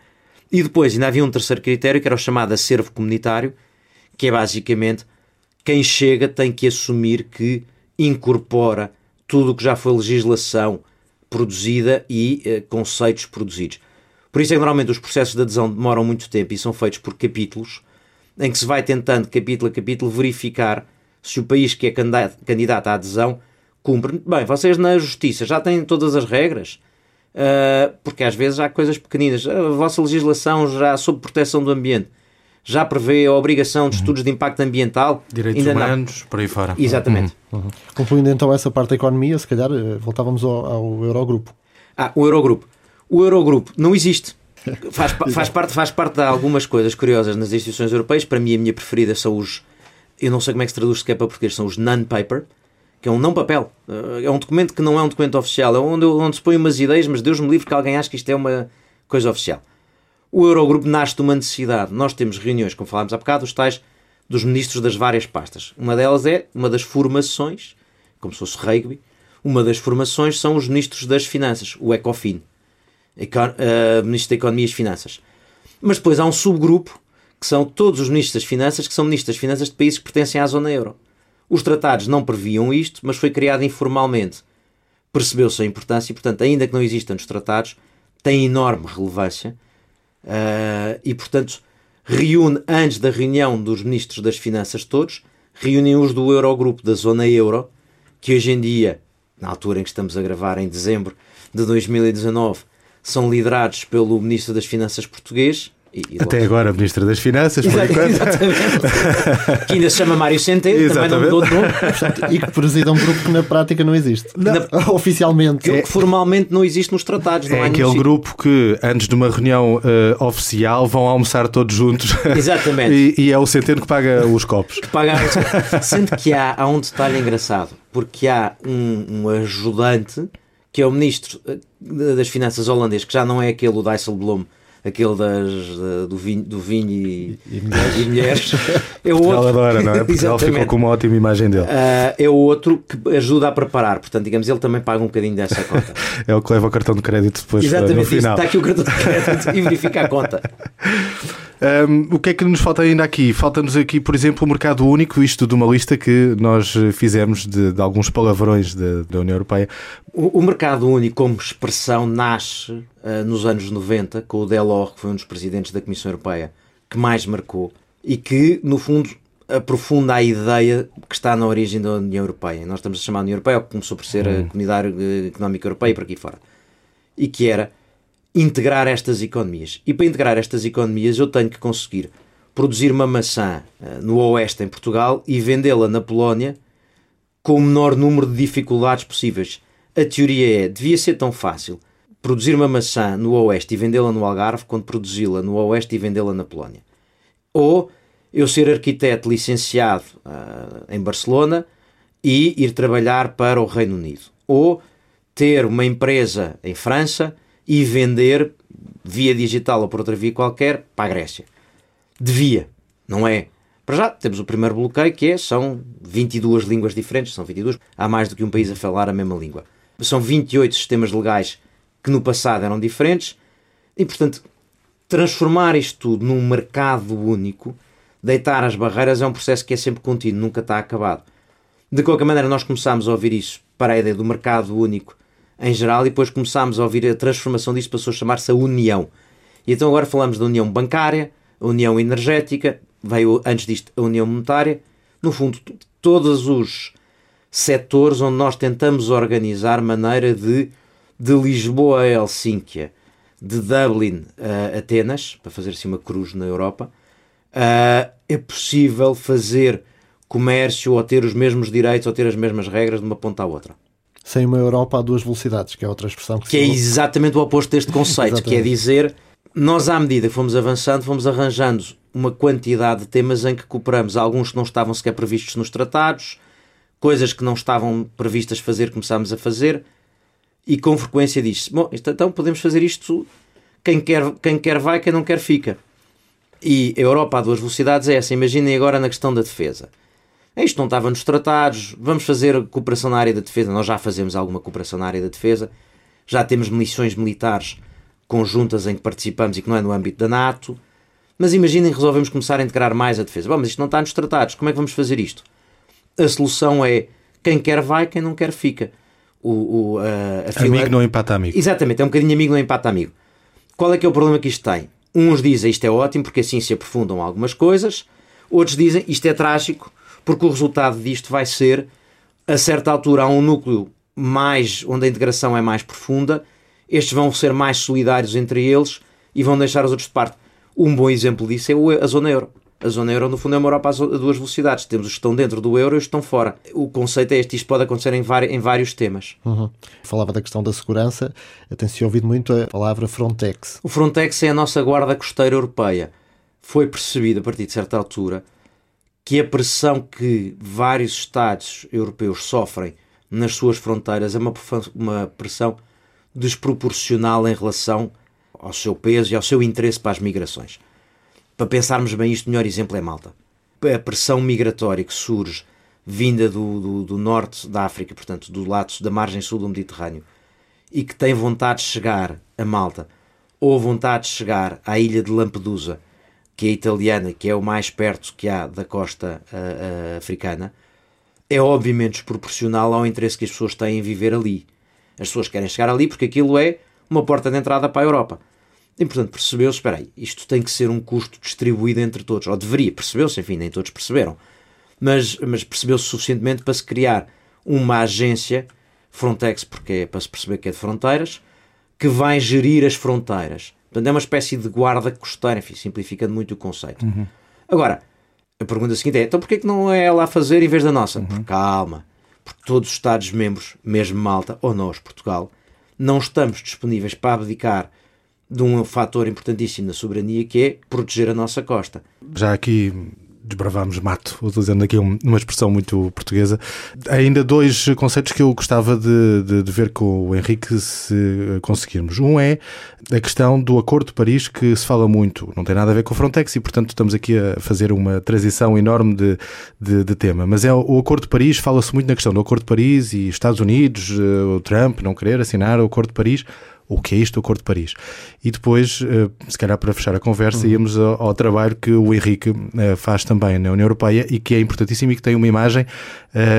E depois ainda havia um terceiro critério que era o chamado acervo comunitário, que é basicamente quem chega tem que assumir que incorpora tudo o que já foi legislação produzida e eh, conceitos produzidos. Por isso é que normalmente os processos de adesão demoram muito tempo e são feitos por capítulos, em que se vai tentando, capítulo a capítulo, verificar se o país que é candidato à adesão cumpre. Bem, vocês na justiça já têm todas as regras, uh, porque às vezes há coisas pequeninas. A vossa legislação já sob proteção do ambiente já prevê a obrigação de uhum. estudos de impacto ambiental. Direitos Ainda humanos, não. por aí fora. Exatamente. Uhum. Uhum. Concluindo então essa parte da economia, se calhar eh, voltávamos ao, ao Eurogrupo. Ah, o Eurogrupo. O Eurogrupo não existe. Faz, faz, parte, faz parte de algumas coisas curiosas nas instituições europeias. Para mim, a minha preferida são os. Eu não sei como é que se traduz sequer para português, são os non-paper, que é um não papel. Eh, é um documento que não é um documento oficial, é onde, onde se põe umas ideias, mas Deus me livre que alguém ache que isto é uma coisa oficial. O Eurogrupo nasce de uma necessidade. Nós temos reuniões, como falámos há bocado, os tais dos ministros das várias pastas. Uma delas é uma das formações, como se fosse rugby, uma das formações são os ministros das finanças, o ECOFIN, uh, ministro da Economia e Finanças. Mas depois há um subgrupo que são todos os ministros das finanças, que são ministros das finanças de países que pertencem à zona euro. Os tratados não previam isto, mas foi criado informalmente. Percebeu-se a importância e, portanto, ainda que não existam nos tratados, tem enorme relevância uh, e, portanto, reúne, antes da reunião dos ministros das finanças todos, reúnem os do Eurogrupo da zona euro, que hoje em dia, na altura em que estamos a gravar, em dezembro de 2019, são liderados pelo Ministro das Finanças português, e, e Até agora, Ministro das Finanças, por enquanto. Exatamente. que ainda se chama Mário Centeno, também não mudou de nome. e que presida um grupo que na prática não existe. Não. Na, oficialmente. É. que, formalmente não existe nos tratados. é aquele grupo que, antes de uma reunião uh, oficial, vão almoçar todos juntos. Exatamente. e, e, é o Centeno que paga os copos. Que paga, sendo que há, há um detalhe engraçado, porque há um, um ajudante que é o Ministro eh, das Finanças holandês, que já não é aquele o Dijsselbloem, aquele das, do, vinho, do vinho e, e mulheres. E mulheres. É o outro. adora, não é? Portugal ficou com uma ótima imagem dele. Uh, é o outro que ajuda a preparar, portanto, digamos, ele também paga um bocadinho dessa conta. é o que leva o cartão de crédito depois Exatamente, no final. está aqui o cartão de crédito e verifica a conta. Um, o que é que nos falta ainda aqui? Falta-nos aqui, por exemplo, o mercado único, isto de uma lista que nós fizemos de, de alguns palavrões de, da União Europeia. O, o, mercado único, como expressão, nasce uh, nos anos 90 com o Delors, que foi um dos presidentes da Comissão Europeia que mais marcou e que, no fundo, aprofunda a ideia que está na origem da União Europeia. Nós estamos a chamar a União Europeia, que começou por ser a hum. Comunidade Económica Europeia e por aqui fora. E que era integrar estas economias. E para integrar estas economias eu tenho que conseguir produzir uma maçã uh, no Oeste, em Portugal, e vendê-la na Polónia com o menor número de dificuldades possíveis. A teoria é, devia ser tão fácil produzir uma maçã no Oeste e vendê-la no Algarve quanto produzi-la no Oeste e vendê-la na Polónia. Ou eu ser arquiteto licenciado uh, em Barcelona e ir trabalhar para o Reino Unido. Ou ter uma empresa em França e vender via digital ou por outra via qualquer para a Grécia. Devia, não é? Para já temos o primeiro bloqueio que é, são 22 línguas diferentes, são 22, há mais do que um país a falar a mesma língua. São 28 sistemas legais que no passado eram diferentes e, portanto, transformar isto tudo num mercado único, deitar as barreiras é um processo que é sempre contínuo, nunca está acabado. De qualquer maneira, nós começámos a ouvir isso para a ideia do mercado único em geral, e depois começámos a ouvir a transformação disso, passou a chamar-se a União. E então agora falamos da União Bancária, a União Energética, veio antes disto a União Monetária. No fundo, todos os setores onde nós tentamos organizar maneira de, de Lisboa a Helsínquia, de Dublin a Atenas, para fazer assim uma cruz na Europa, uh, é possível fazer comércio ou ter os mesmos direitos ou ter as mesmas regras de uma ponta à outra. Sem uma Europa a duas velocidades, que é outra expressão que, que é exatamente o oposto deste conceito, que é dizer nós, à medida que fomos avançando, fomos arranjando uma quantidade de temas em que cooperamos, alguns que não estavam sequer previstos nos tratados, coisas que não estavam previstas fazer, começámos a fazer, e com frequência diz-se: Bom, então podemos fazer isto, quem quer, quem quer vai, quem não quer fica. E a Europa a duas velocidades é essa. Imaginem agora na questão da defesa. Isto não estava nos tratados, vamos fazer cooperação na área da defesa. Nós já fazemos alguma cooperação na área da defesa, já temos missões militares conjuntas em que participamos e que não é no âmbito da NATO. Mas imaginem que resolvemos começar a integrar mais a defesa. Bom, mas isto não está nos tratados, como é que vamos fazer isto? A solução é quem quer vai, quem não quer fica. O, o, a, a fila... Amigo não empata amigo. Exatamente, é um bocadinho amigo não empata amigo. Qual é que é o problema que isto tem? Uns dizem isto é ótimo porque assim se aprofundam algumas coisas, outros dizem isto é trágico porque o resultado disto vai ser, a certa altura, há um núcleo mais onde a integração é mais profunda, estes vão ser mais solidários entre eles e vão deixar os outros de parte. Um bom exemplo disso é a zona euro. A zona euro, no fundo, é uma Europa a duas velocidades. Temos os que estão dentro do euro e os que estão fora. O conceito é este: isto pode acontecer em, em vários temas. Uhum. Falava da questão da segurança, tem-se ouvido muito a palavra Frontex. O Frontex é a nossa guarda costeira europeia. Foi percebido, a partir de certa altura, que a pressão que vários Estados europeus sofrem nas suas fronteiras é uma, uma pressão desproporcional em relação ao seu peso e ao seu interesse para as migrações. Para pensarmos bem isto, o melhor exemplo é Malta. A pressão migratória que surge vinda do, do, do, norte da África, portanto, do lado da margem sul do Mediterrâneo, e que tem vontade de chegar a Malta, ou vontade de chegar à ilha de Lampedusa, que é italiana, que é o mais perto que há da costa uh, uh, africana, é obviamente desproporcional ao interesse que as pessoas têm em viver ali. As pessoas querem chegar ali porque aquilo é uma porta de entrada para a Europa. E, portanto, percebeu-se, espera aí, isto tem que ser um custo distribuído entre todos. Ou deveria, percebeu-se, enfim, nem todos perceberam. Mas, mas percebeu-se suficientemente para se criar uma agência, Frontex, porque é para se perceber que é de fronteiras, que vai gerir as fronteiras. Portanto, é uma espécie de guarda costeira, enfim, simplificando muito o conceito. Uhum. Agora, a pergunta seguinte é, então porquê que não é ela a fazer em vez da nossa? Uhum. Calma, porque todos os Estados-membros, mesmo Malta ou nós, Portugal, não estamos disponíveis para abdicar de um fator importantíssimo na soberania que é proteger a nossa costa. Já aqui desbravámos mato, utilizando aqui uma expressão muito portuguesa. Ainda dois conceitos que eu gostava de, de, de, ver com o Henrique se conseguirmos. Um é a questão do Acordo de Paris, que se fala muito, não tem nada a ver com o Frontex e, portanto, estamos aqui a fazer uma transição enorme de, de, de tema. Mas é o Acordo de Paris, fala-se muito na questão do Acordo de Paris e Estados Unidos, eh, o Trump não querer assinar o Acordo de Paris o que é isto, o Acordo de Paris. E depois, eh, se calhar para fechar a conversa, uhum. íamos ao, ao, trabalho que o Henrique eh, faz também na União Europeia e que é importantíssimo e que tem uma imagem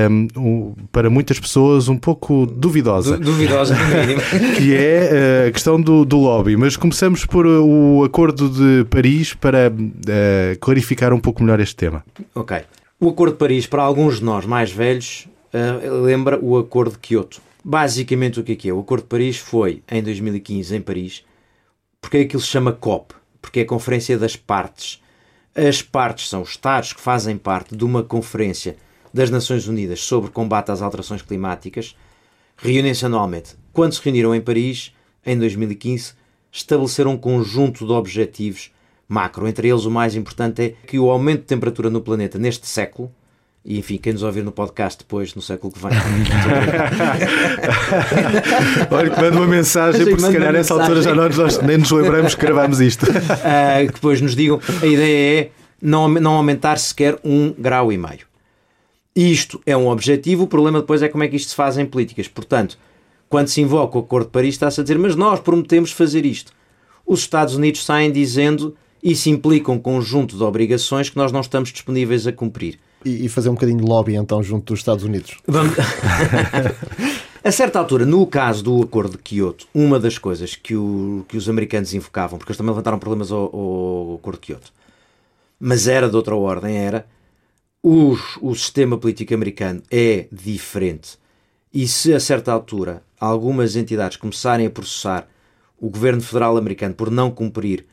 um, para muitas pessoas um pouco duvidosa. duvidosa, que é a questão do, do, lobby. Mas começamos por o Acordo de Paris para uh, clarificar um pouco melhor este tema. Ok. O Acordo de Paris, para alguns de nós mais velhos, uh, lembra o Acordo de Kyoto. Basicamente, o que é que é? O Acordo de Paris foi em 2015 em Paris, porque é aquilo se chama COP, porque é a Conferência das Partes. As partes são os Estados que fazem parte de uma conferência das Nações Unidas sobre combate às alterações climáticas, reúnem-se anualmente. Quando se reuniram em Paris, em 2015, estabeleceram um conjunto de objetivos macro. Entre eles, o mais importante é que o aumento de temperatura no planeta neste século e enfim, quem nos ouvir no podcast depois, no século que vem. Olha, que manda uma mensagem, porque se calhar nessa altura já nós, nós, nem nos lembramos que gravámos isto. Uh, que depois nos digam, a ideia é não, não aumentar sequer um grau e meio. Isto é um objetivo, o problema depois é como é que isto se faz em políticas. Portanto, quando se invoca o Acordo de Paris, está-se a dizer, mas nós prometemos fazer isto. Os Estados Unidos saem dizendo isso implica um conjunto de obrigações que nós não estamos disponíveis a cumprir e, fazer um bocadinho de lobby então junto dos Estados Unidos. Vamos... a certa altura, no caso do Acordo de Kyoto, uma das coisas que, o, que os americanos invocavam, porque eles também levantaram problemas ao, ao Acordo de Kyoto, mas era de outra ordem, era o, o sistema político americano é diferente e se a certa altura algumas entidades começarem a processar o governo federal americano por não cumprir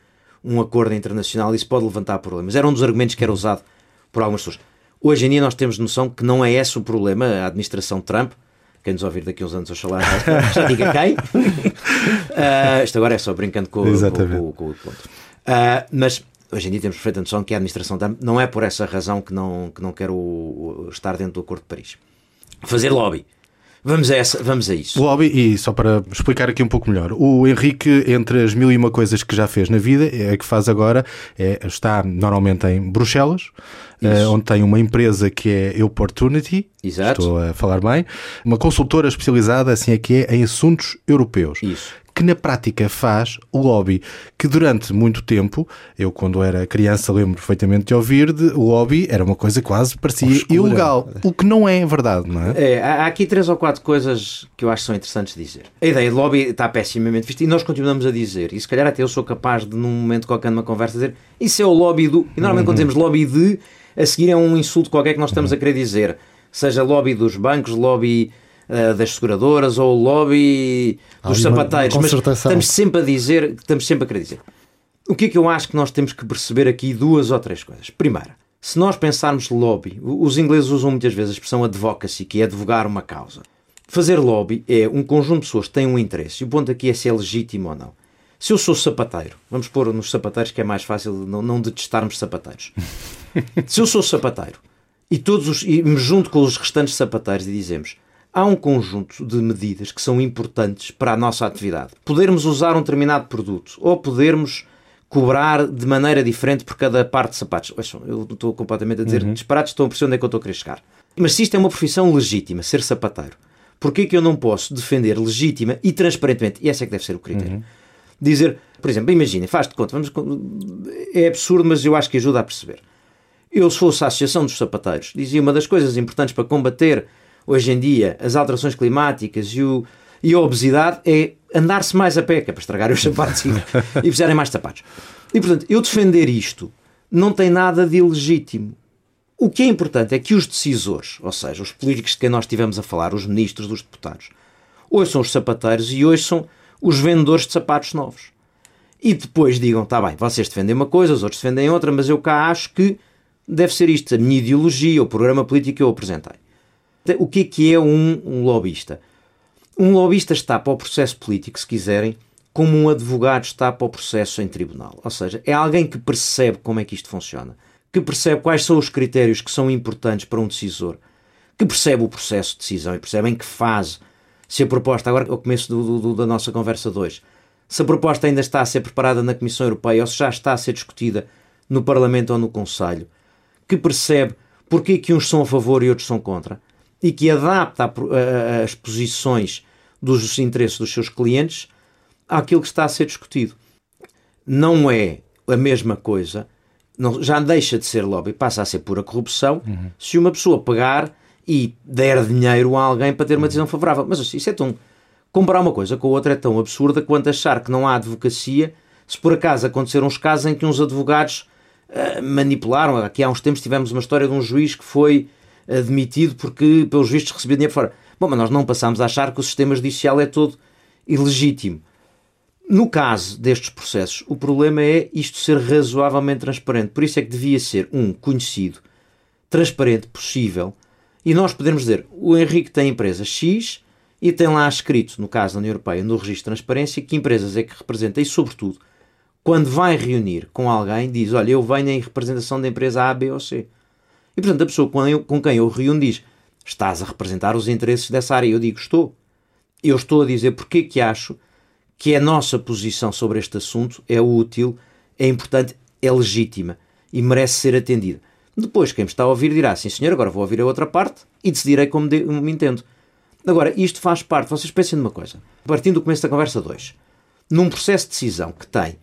um acordo internacional, isso pode levantar problemas. Era um dos argumentos que era usado por algumas pessoas. Hoje em dia nós temos noção que não é esse o problema. A administração Trump, quem nos ouvir daqui a uns anos, oxalá já, já diga quem. uh, isto agora é só brincando com, com, com, com o ponto. Uh, mas hoje em dia temos perfeita noção que a administração Trump não é por essa razão que não, que não quer o, o, estar dentro do Acordo de Paris. Fazer lobby. Vamos a, essa, vamos a isso. Lobby, e só para explicar aqui um pouco melhor, o Henrique, entre as mil e uma coisas que já fez na vida, é que faz agora, é, está normalmente em Bruxelas, é, onde tem uma empresa que é Opportunity, Exato. estou a falar bem, uma consultora especializada, assim é que é, em assuntos europeus. Isso que na prática faz o lobby, que durante muito tempo, eu quando era criança lembro perfeitamente de ouvir, de, o lobby era uma coisa quase parecia Obscura. ilegal, o que não é verdade, não é? é? Há aqui três ou quatro coisas que eu acho que são interessantes dizer. A ideia de lobby está pessimamente vista e nós continuamos a dizer, e se calhar até eu sou capaz de num momento qualquer numa conversa dizer, isso é o lobby do... E normalmente uhum. quando dizemos lobby de, a seguir é um insulto qualquer que nós estamos uhum. a querer dizer. Seja lobby dos bancos, lobby uh, das seguradoras ou o lobby dos ah, sapateiros, mas estamos sempre a dizer, estamos sempre a querer dizer. O que é que eu acho que nós temos que perceber aqui? Duas ou três coisas. Primeira, se nós pensarmos lobby, os ingleses usam muitas vezes a expressão advocacy, que é advogar uma causa. Fazer lobby é um conjunto de pessoas que têm um interesse, e o ponto aqui é se é legítimo ou não. Se eu sou sapateiro, vamos pôr nos sapateiros que é mais fácil não, não detestarmos sapateiros. se eu sou sapateiro e, todos os, e me junto com os restantes sapateiros e dizemos há um conjunto de medidas que são importantes para a nossa atividade. Podermos usar um determinado produto ou podermos cobrar de maneira diferente por cada parte de sapatos. Eu estou completamente a dizer uhum. disparados, estou a perceber onde é que eu estou a querer chegar. Mas se isto é uma profissão legítima, ser sapateiro, porquê que eu não posso defender legítima e transparentemente, e esse é que deve ser o critério, uhum. dizer, por exemplo, imaginem, faz de conta, vamos, é absurdo, mas eu acho que ajuda a perceber. Eu, se fosse a Associação dos Sapateiros, dizia uma das coisas importantes para combater hoje em dia as alterações climáticas e, o, e a obesidade é andar-se mais a pé, que é para estragar os sapatos e, e fizerem mais sapatos. E portanto, eu defender isto não tem nada de ilegítimo. O que é importante é que os decisores, ou seja, os políticos de quem nós estivemos a falar, os ministros, os deputados, hoje são os sapateiros e hoje são os vendedores de sapatos novos. E depois digam, está bem, vocês defendem uma coisa, os outros defendem outra, mas eu cá acho que deve ser isto, a minha ideologia, o programa político que eu apresentei o que é que é um, um lobista? Um lobista está para o processo político, se quiserem, como um advogado está para o processo em tribunal. Ou seja, é alguém que percebe como é que isto funciona, que percebe quais são os critérios que são importantes para um decisor, que percebe o processo de decisão e percebe em que fase, se a proposta, agora ao começo do, do, da nossa conversa 2, se a proposta ainda está a ser preparada na Comissão Europeia ou se já está a ser discutida no Parlamento ou no Conselho, que percebe porque é que uns são a favor e outros são contra, e que adapta as posições dos interesses dos seus clientes àquilo que está a ser discutido. Não é a mesma coisa, não, já deixa de ser lobby, passa a ser pura corrupção, uhum. se uma pessoa pegar e der dinheiro a alguém para ter uma decisão favorável. Mas assim, isso é tão. Comparar uma coisa com a outra é tão absurda quanto achar que não há advocacia se por acaso aconteceram uns casos em que uns advogados uh, manipularam. Aqui há uns tempos tivemos uma história de um juiz que foi admitido porque, pelos vistos, recebia dinheiro fora. Bom, mas nós não passamos a achar que o sistema judicial é todo ilegítimo. No caso destes processos, o problema é isto ser razoavelmente transparente. Por isso é que devia ser, um, conhecido, transparente, possível, e nós podemos dizer, o Henrique tem empresa X e tem lá escrito, no caso da União Europeia, no registro de transparência, que empresas é que representa e, sobretudo, quando vai reunir com alguém, diz, olha, eu venho em representação da empresa A, B ou C. E, portanto, a pessoa com quem eu reúno diz: Estás a representar os interesses dessa área? Eu digo: Estou. Eu estou a dizer porque que acho que a nossa posição sobre este assunto é útil, é importante, é legítima e merece ser atendida. Depois, quem me está a ouvir dirá: Sim, senhor, agora vou ouvir a outra parte e decidirei como, de, me entendo. Agora, isto faz parte, vocês pensem numa coisa, partindo do começo da conversa 2, num processo de decisão que tem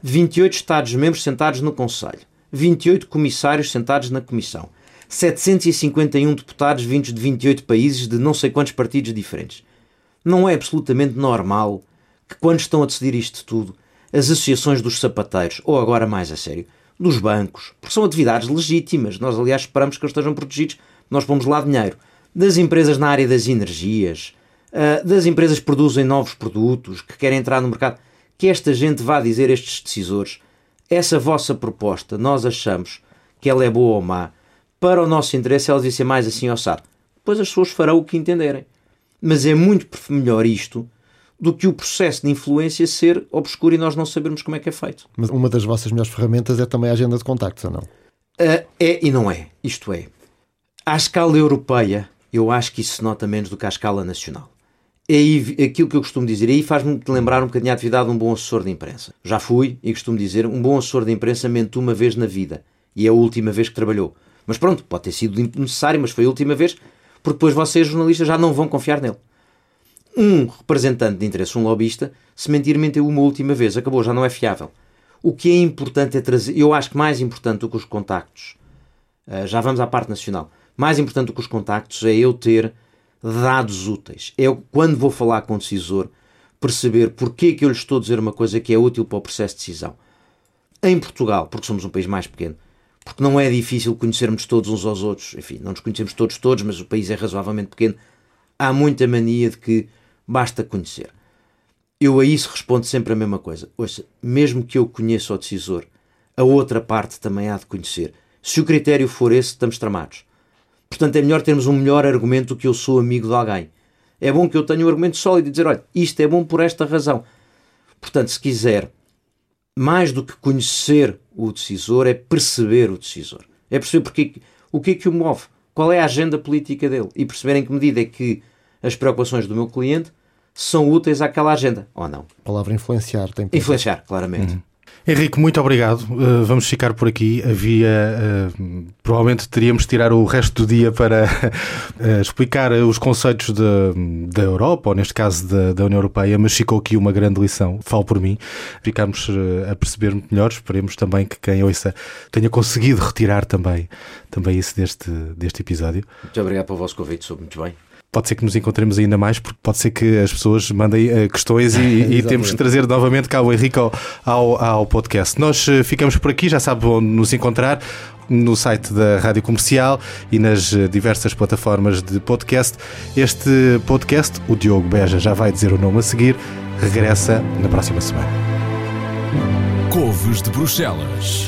28 Estados-membros sentados no Conselho, 28 comissários sentados na Comissão, 751 deputados vindos de 28 países de não sei quantos partidos diferentes. Não é absolutamente normal que, quando estão a decidir isto tudo, as associações dos sapateiros, ou agora mais a sério, dos bancos, porque são atividades legítimas. Nós, aliás, esperamos que eles estejam protegidos, nós pomos lá dinheiro. Das empresas na área das energias, ah, das empresas que produzem novos produtos, que querem entrar no mercado, que esta gente vá dizer a estes decisores: essa vossa proposta, nós achamos que ela é boa ou má, para o nosso interesse ela devia ser mais assim ossado. Depois as pessoas farão o que entenderem. Mas é muito melhor isto do que o processo de influência ser obscuro e nós não sabermos como é que é feito. Mas uma das vossas melhores ferramentas é também a agenda de contactos, ou não? Uh, é e não é. Isto é, à escala europeia, eu acho que isso se nota menos do que à escala nacional. É aquilo que eu costumo dizer, aí faz-me lembrar um bocadinho a atividade de um bom assessor de imprensa. Já fui e costumo dizer, um bom assessor de imprensa mente uma vez na vida e é a última vez que trabalhou. Mas pronto, pode ter sido necessário, mas foi a última vez, porque depois vocês, jornalistas, já não vão confiar nele um representante de interesse, um lobista, se mentir, mentiu uma última vez, acabou, já não é fiável. O que é importante é trazer, eu acho que mais importante do que os contactos, uh, já vamos à parte nacional, mais importante do que os contactos é eu ter dados úteis. É eu, quando vou falar com o decisor, perceber porque é que eu lhe estou a dizer uma coisa que é útil para o processo de decisão. Em Portugal, porque somos um país mais pequeno, porque não é difícil conhecermos todos uns aos outros, enfim, não nos conhecemos todos todos, mas o país é razoavelmente pequeno, há muita mania de que basta conhecer. Eu a isso respondo sempre a mesma coisa. Ouça, mesmo que eu conheça o decisor, a outra parte também há de conhecer. Se o critério for esse, estamos tramados. Portanto, é melhor termos um melhor argumento do que eu sou amigo de alguém. É bom que eu tenha um argumento sólido e dizer, olha, isto é bom por esta razão. Portanto, se quiser, mais do que conhecer o decisor, é perceber o decisor. É perceber porque, o que é que o move, qual é a agenda política dele e perceber em que medida é que as preocupações do meu cliente são úteis àquela agenda, ou não? A palavra influenciar tem Influenciar, claramente. Uhum. Henrique, muito obrigado. Uh, vamos ficar por aqui. Havia. Uh, provavelmente teríamos de tirar o resto do dia para uh, explicar os conceitos da Europa, ou neste caso da, da, União Europeia, mas ficou aqui uma grande lição. Falo por mim. Ficámos a perceber melhor. Esperemos também que quem ouça tenha conseguido retirar também, também isso deste, deste episódio. Muito obrigado pelo vosso convite, soube muito bem pode ser que nos encontremos ainda mais, porque pode ser que as pessoas mandem uh, questões e, e temos que trazer novamente cá o Henrique ao, ao, ao podcast. Nós uh, ficamos por aqui, já sabe onde nos encontrar no site da Rádio Comercial e nas eh, diversas plataformas de podcast. Este podcast, o Diogo Beja já vai dizer o nome a seguir, regressa na próxima semana. Couves de Bruxelas.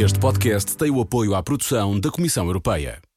Este podcast tem o apoio à produção da Comissão Europeia.